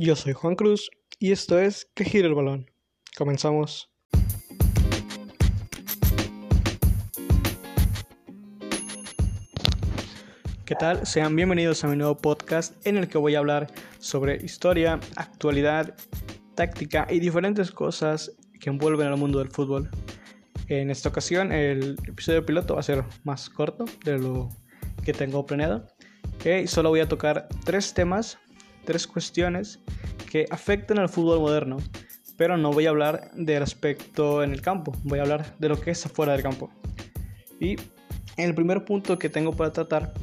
Yo soy Juan Cruz y esto es Que gira el balón. Comenzamos. ¿Qué tal? Sean bienvenidos a mi nuevo podcast en el que voy a hablar sobre historia, actualidad, táctica y diferentes cosas que envuelven al mundo del fútbol. En esta ocasión el episodio piloto va a ser más corto de lo que tengo planeado. Y solo voy a tocar tres temas, tres cuestiones que afectan al fútbol moderno, pero no voy a hablar del aspecto en el campo, voy a hablar de lo que es afuera del campo. Y el primer punto que tengo para tratar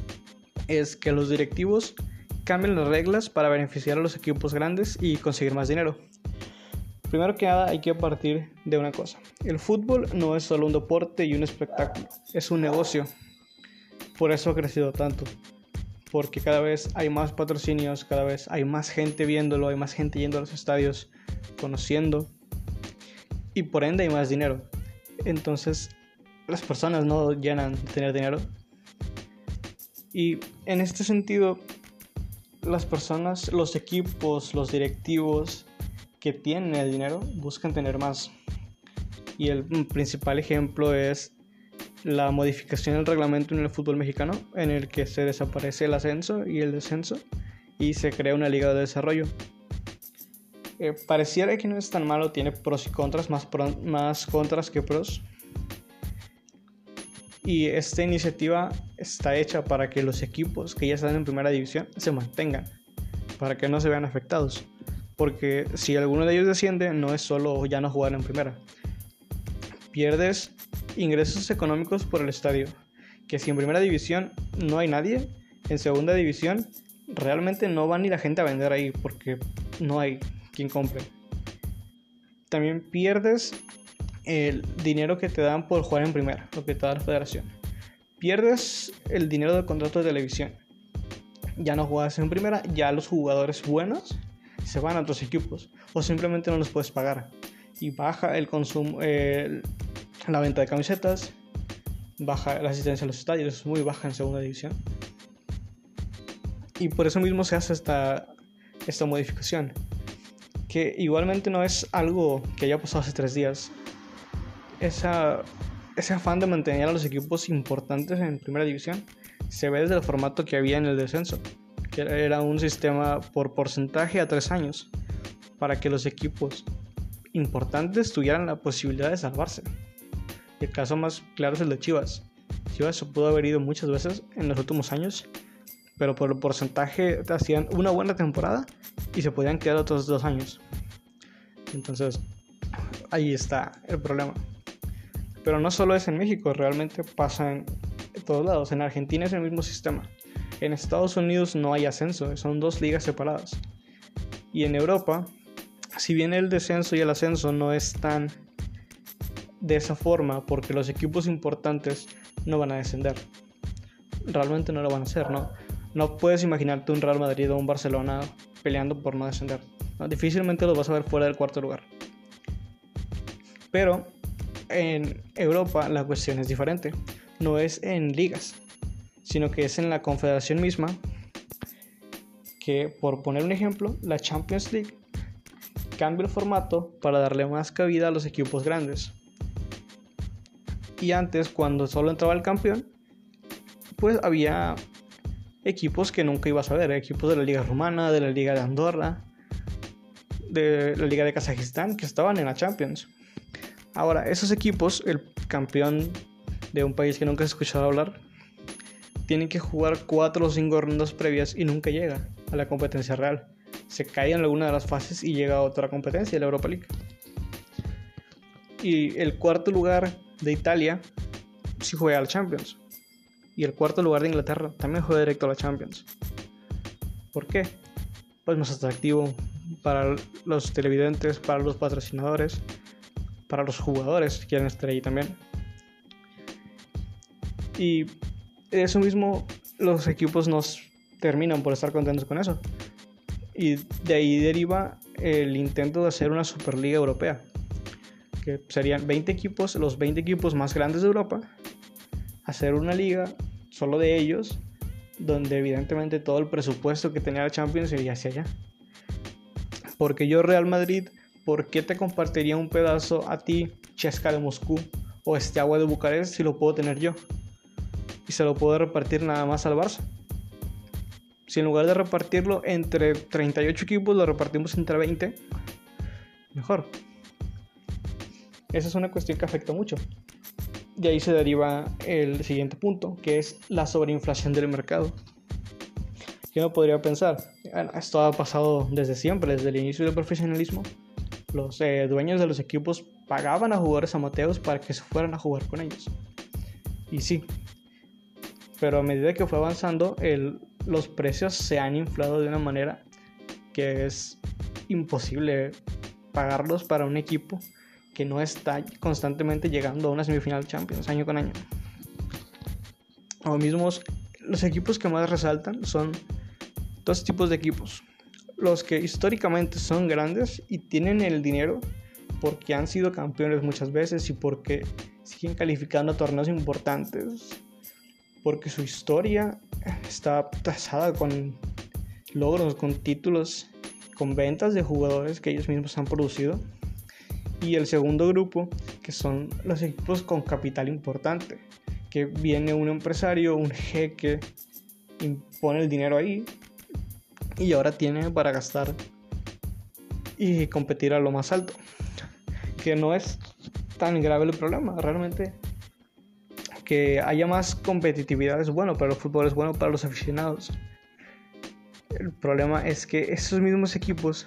es que los directivos cambian las reglas para beneficiar a los equipos grandes y conseguir más dinero. Primero que nada hay que partir de una cosa. El fútbol no es solo un deporte y un espectáculo, es un negocio. Por eso ha crecido tanto porque cada vez hay más patrocinios, cada vez hay más gente viéndolo, hay más gente yendo a los estadios, conociendo, y por ende hay más dinero. Entonces, las personas no llenan de tener dinero. Y en este sentido, las personas, los equipos, los directivos que tienen el dinero buscan tener más. Y el principal ejemplo es la modificación del reglamento en el fútbol mexicano, en el que se desaparece el ascenso y el descenso y se crea una liga de desarrollo. Eh, pareciera que no es tan malo, tiene pros y contras, más, más contras que pros. Y esta iniciativa está hecha para que los equipos que ya están en primera división se mantengan, para que no se vean afectados. Porque si alguno de ellos desciende, no es solo ya no jugar en primera. Pierdes ingresos económicos por el estadio. Que si en primera división no hay nadie, en segunda división realmente no va ni la gente a vender ahí porque no hay quien compre. También pierdes el dinero que te dan por jugar en primera, lo que te da la federación. Pierdes el dinero del contrato de televisión. Ya no juegas en primera, ya los jugadores buenos se van a otros equipos o simplemente no los puedes pagar. Y baja el consumo, la venta de camisetas, baja la asistencia a los estadios, es muy baja en segunda división. Y por eso mismo se hace esta, esta modificación, que igualmente no es algo que haya pasado hace tres días. Esa, ese afán de mantener a los equipos importantes en primera división se ve desde el formato que había en el descenso, que era un sistema por porcentaje a tres años, para que los equipos importantes tuvieran la posibilidad de salvarse. El caso más claro es el de Chivas. Chivas se pudo haber ido muchas veces en los últimos años, pero por el porcentaje hacían una buena temporada y se podían quedar otros dos años. Entonces, ahí está el problema. Pero no solo es en México, realmente pasa en todos lados. En Argentina es el mismo sistema. En Estados Unidos no hay ascenso, son dos ligas separadas. Y en Europa, si bien el descenso y el ascenso no es tan de esa forma porque los equipos importantes no van a descender. Realmente no lo van a hacer, ¿no? No puedes imaginarte un Real Madrid o un Barcelona peleando por no descender. Difícilmente los vas a ver fuera del cuarto lugar. Pero en Europa la cuestión es diferente. No es en ligas, sino que es en la confederación misma que, por poner un ejemplo, la Champions League cambia el formato para darle más cabida a los equipos grandes. Y antes, cuando solo entraba el campeón, pues había equipos que nunca ibas a ver, equipos de la Liga Rumana, de la Liga de Andorra, de la Liga de Kazajistán, que estaban en la Champions. Ahora, esos equipos, el campeón de un país que nunca has escuchado hablar, tienen que jugar cuatro o cinco rondas previas y nunca llega a la competencia real. Se cae en alguna de las fases y llega a otra competencia, la Europa League. Y el cuarto lugar de Italia si juega a la Champions. Y el cuarto lugar de Inglaterra también juega directo a la Champions. ¿Por qué? Pues más atractivo para los televidentes, para los patrocinadores, para los jugadores que quieren estar ahí también. Y eso mismo los equipos nos terminan por estar contentos con eso. Y de ahí deriva el intento de hacer una Superliga Europea que serían 20 equipos, los 20 equipos más grandes de Europa, hacer una liga solo de ellos, donde evidentemente todo el presupuesto que tenía la Champions iría hacia allá. Porque yo Real Madrid, ¿por qué te compartiría un pedazo a ti, Chesca de Moscú o este agua de Bucarest si lo puedo tener yo? Y se lo puedo repartir nada más al Barça. Si en lugar de repartirlo entre 38 equipos, lo repartimos entre 20, mejor. Esa es una cuestión que afecta mucho. De ahí se deriva el siguiente punto, que es la sobreinflación del mercado. Yo no podría pensar, esto ha pasado desde siempre, desde el inicio del profesionalismo. Los eh, dueños de los equipos pagaban a jugadores amateurs para que se fueran a jugar con ellos. Y sí, pero a medida que fue avanzando, los precios se han inflado de una manera que es imposible pagarlos para un equipo que no está constantemente llegando a una semifinal Champions año con año. O mismos, los equipos que más resaltan son dos tipos de equipos. Los que históricamente son grandes y tienen el dinero porque han sido campeones muchas veces y porque siguen calificando torneos importantes. Porque su historia está tasada con logros, con títulos, con ventas de jugadores que ellos mismos han producido y el segundo grupo, que son los equipos con capital importante, que viene un empresario, un jeque, impone el dinero ahí y ahora tiene para gastar y competir a lo más alto. Que no es tan grave el problema, realmente que haya más competitividad es bueno para el fútbol, es bueno para los aficionados. El problema es que esos mismos equipos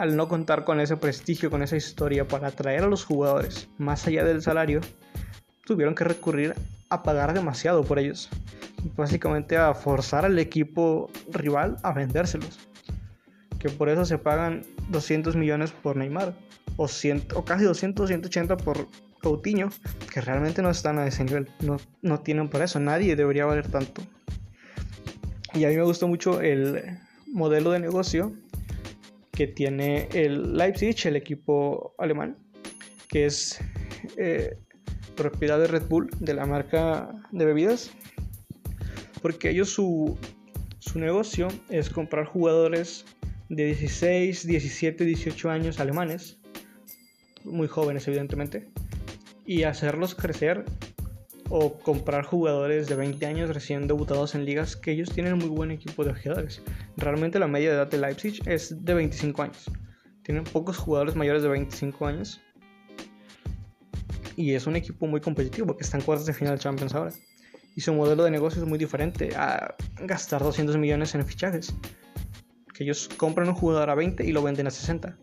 al no contar con ese prestigio, con esa historia para atraer a los jugadores más allá del salario, tuvieron que recurrir a pagar demasiado por ellos. Básicamente a forzar al equipo rival a vendérselos. Que por eso se pagan 200 millones por Neymar. O, o casi 200, 180 por Coutinho. Que realmente no están a ese nivel. No, no tienen por eso. Nadie debería valer tanto. Y a mí me gustó mucho el modelo de negocio que tiene el Leipzig, el equipo alemán, que es eh, propiedad de Red Bull, de la marca de bebidas, porque ellos su, su negocio es comprar jugadores de 16, 17, 18 años alemanes, muy jóvenes evidentemente, y hacerlos crecer o comprar jugadores de 20 años recién debutados en ligas que ellos tienen muy buen equipo de jugadores. Realmente la media de edad de Leipzig es de 25 años. Tienen pocos jugadores mayores de 25 años. Y es un equipo muy competitivo porque están cuartos de final Champions ahora. Y su modelo de negocio es muy diferente a gastar 200 millones en fichajes. Que ellos compran un jugador a 20 y lo venden a 60.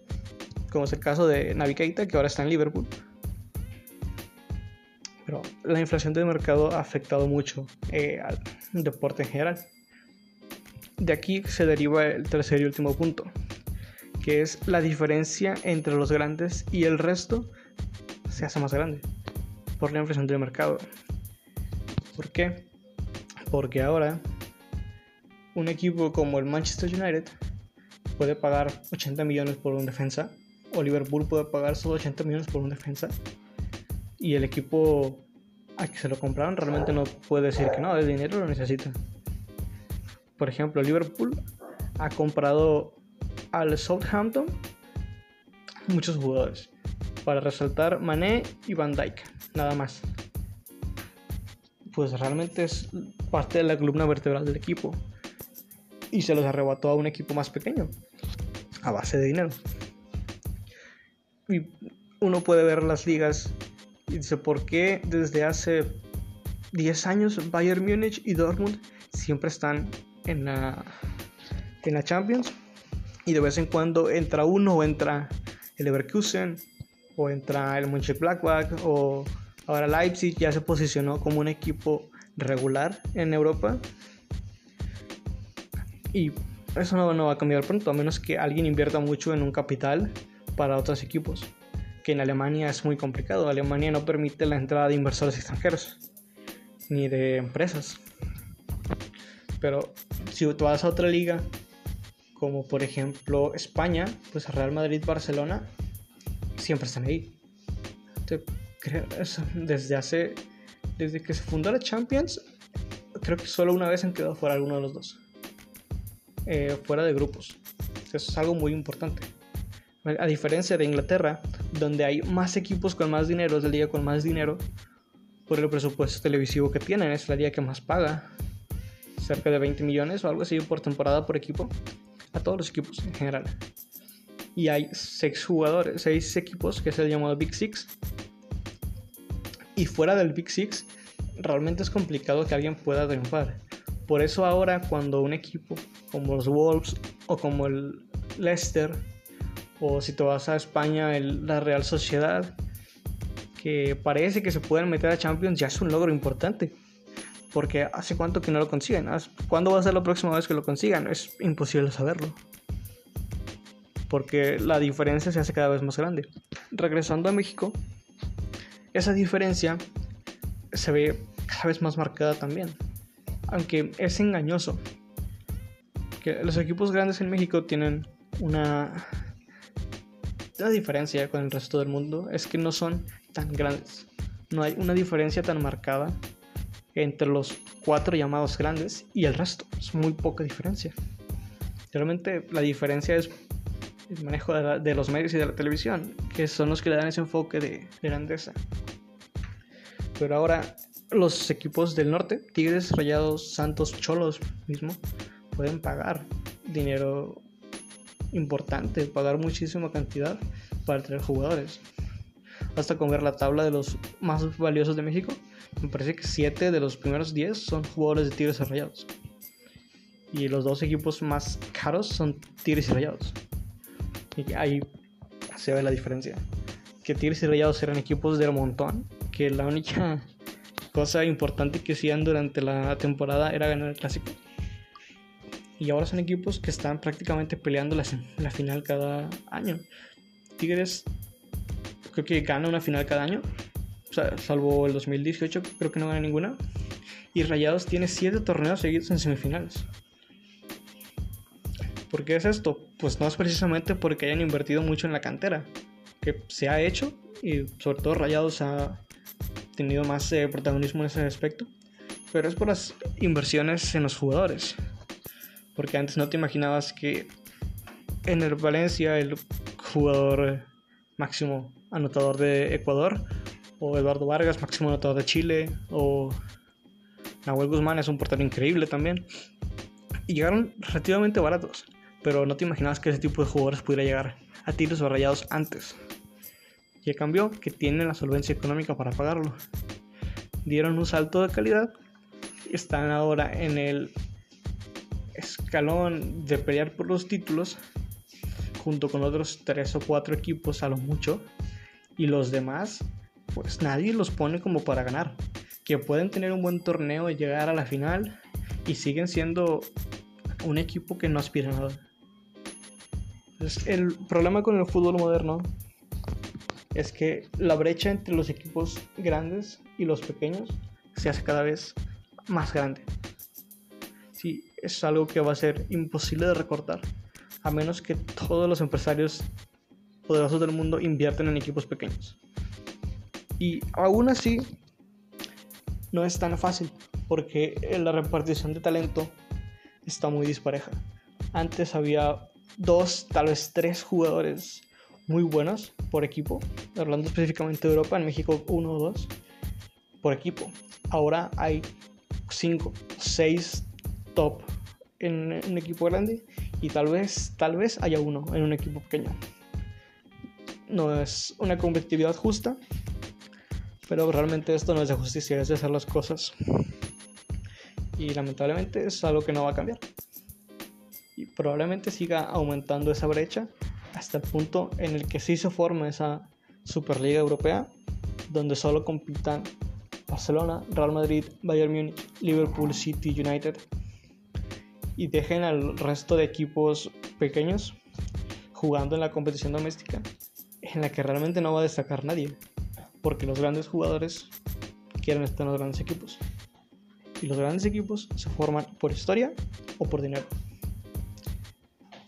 Como es el caso de Navi Keita, que ahora está en Liverpool pero la inflación del mercado ha afectado mucho eh, al deporte en general. De aquí se deriva el tercer y último punto, que es la diferencia entre los grandes y el resto se hace más grande por la inflación del mercado. ¿Por qué? Porque ahora un equipo como el Manchester United puede pagar 80 millones por un defensa, o Liverpool puede pagar solo 80 millones por un defensa, y el equipo a que se lo compraron realmente no puede decir que no, el dinero lo necesita. Por ejemplo, Liverpool ha comprado al Southampton muchos jugadores. Para resaltar Mané y Van Dyke, nada más. Pues realmente es parte de la columna vertebral del equipo. Y se los arrebató a un equipo más pequeño, a base de dinero. Y uno puede ver las ligas y dice, ¿por qué desde hace 10 años Bayern Múnich y Dortmund siempre están en la, en la Champions? Y de vez en cuando entra uno o entra el Leverkusen o entra el Mönchengladbach o ahora Leipzig ya se posicionó como un equipo regular en Europa. Y eso no, no va a cambiar pronto, a menos que alguien invierta mucho en un capital para otros equipos que en Alemania es muy complicado. Alemania no permite la entrada de inversores extranjeros ni de empresas. Pero si tú vas a otra liga, como por ejemplo España, pues Real Madrid, Barcelona, siempre están ahí. Desde hace, desde que se fundó la Champions, creo que solo una vez han quedado fuera alguno de los dos, eh, fuera de grupos. Eso es algo muy importante. A diferencia de Inglaterra, donde hay más equipos con más dinero, es la liga con más dinero, por el presupuesto televisivo que tienen, es la liga que más paga, cerca de 20 millones o algo así por temporada por equipo, a todos los equipos en general. Y hay seis jugadores, seis equipos que es el llamado Big Six. Y fuera del Big Six, realmente es complicado que alguien pueda triunfar. Por eso ahora cuando un equipo como los Wolves o como el Leicester o si te vas a España la Real Sociedad que parece que se pueden meter a Champions ya es un logro importante porque hace cuánto que no lo consiguen ¿cuándo va a ser la próxima vez que lo consigan? es imposible saberlo porque la diferencia se hace cada vez más grande regresando a México esa diferencia se ve cada vez más marcada también aunque es engañoso que los equipos grandes en México tienen una la diferencia con el resto del mundo es que no son tan grandes. No hay una diferencia tan marcada entre los cuatro llamados grandes y el resto. Es muy poca diferencia. Realmente la diferencia es el manejo de, los medios y de la televisión, que son los que le dan ese enfoque de grandeza. Pero ahora los equipos del norte, Tigres, Rayados, Santos, Cholos mismo, pueden pagar dinero importante, pagar muchísima cantidad para traer jugadores. Hasta con ver la tabla de los más valiosos de México, me parece que 7 de los primeros 10 son jugadores de Tigres y Rayados. Y los dos equipos más caros son Tigres y Rayados. Y ahí se ve la diferencia. Que Tigres y Rayados eran equipos del montón, que la única cosa importante que hacían durante la temporada era ganar el clásico y ahora son equipos que están prácticamente peleando la, la final cada año. Tigres creo que gana una final cada año, salvo el 2018, creo que no gana ninguna. Y Rayados tiene 7 torneos seguidos en semifinales. ¿Por qué es esto? Pues no es precisamente porque hayan invertido mucho en la cantera, que se ha hecho y sobre todo Rayados ha tenido más eh, protagonismo en ese aspecto, pero es por las inversiones en los jugadores porque antes no te imaginabas que en el Valencia el jugador máximo anotador de Ecuador, o Eduardo Vargas, máximo anotador de Chile, o Nahuel Guzmán es un portero increíble también. Y llegaron relativamente baratos, pero no te imaginabas que ese tipo de jugadores pudiera llegar a tiros o rayados antes. Y cambió que tienen la solvencia económica para pagarlo. Dieron un salto de calidad están ahora en el escalón de pelear por los títulos junto con otros tres o cuatro equipos a lo mucho y los demás pues nadie los pone como para ganar. Que pueden tener un buen torneo y llegar a la final y siguen siendo un equipo que no aspira a nada. El problema con el fútbol moderno es que la brecha entre los equipos grandes y los pequeños se hace cada vez más grande. Sí, es algo que va a ser imposible de recortar, a menos que todos los empresarios poderosos del mundo invierten en equipos pequeños. Y aún así, no es tan fácil, porque la repartición de talento está muy dispareja. Antes había dos, tal vez tres jugadores muy buenos por equipo, hablando específicamente de Europa, en México uno o dos por equipo. Ahora hay cinco, seis top en un equipo grande y tal vez, tal vez haya uno en un equipo pequeño. No es una competitividad justa, pero realmente esto no es de justicia, es de hacer las cosas. Y lamentablemente es algo que no va a cambiar. Y probablemente siga aumentando esa brecha hasta el punto en el que sí se forma esa Superliga Europea, donde solo compitan Barcelona, Real Madrid, Bayern Múnich, Liverpool, City, United y dejen al resto de equipos pequeños jugando en la competición doméstica en la que realmente no va a destacar nadie porque los grandes jugadores quieren estar en los grandes equipos. Y los grandes equipos se forman por historia o por dinero.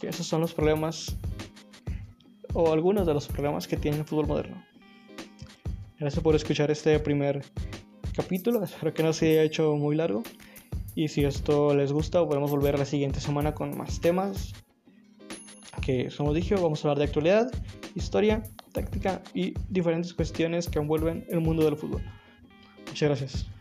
Esos son los problemas o algunos de los problemas que tiene el fútbol moderno. Gracias por escuchar este primer capítulo. Espero que no se haya hecho muy largo. Y si esto les gusta, podemos volver la siguiente semana con más temas. que, como dije, vamos a hablar de actualidad, historia, táctica y diferentes cuestiones que envuelven el mundo del fútbol. Muchas gracias.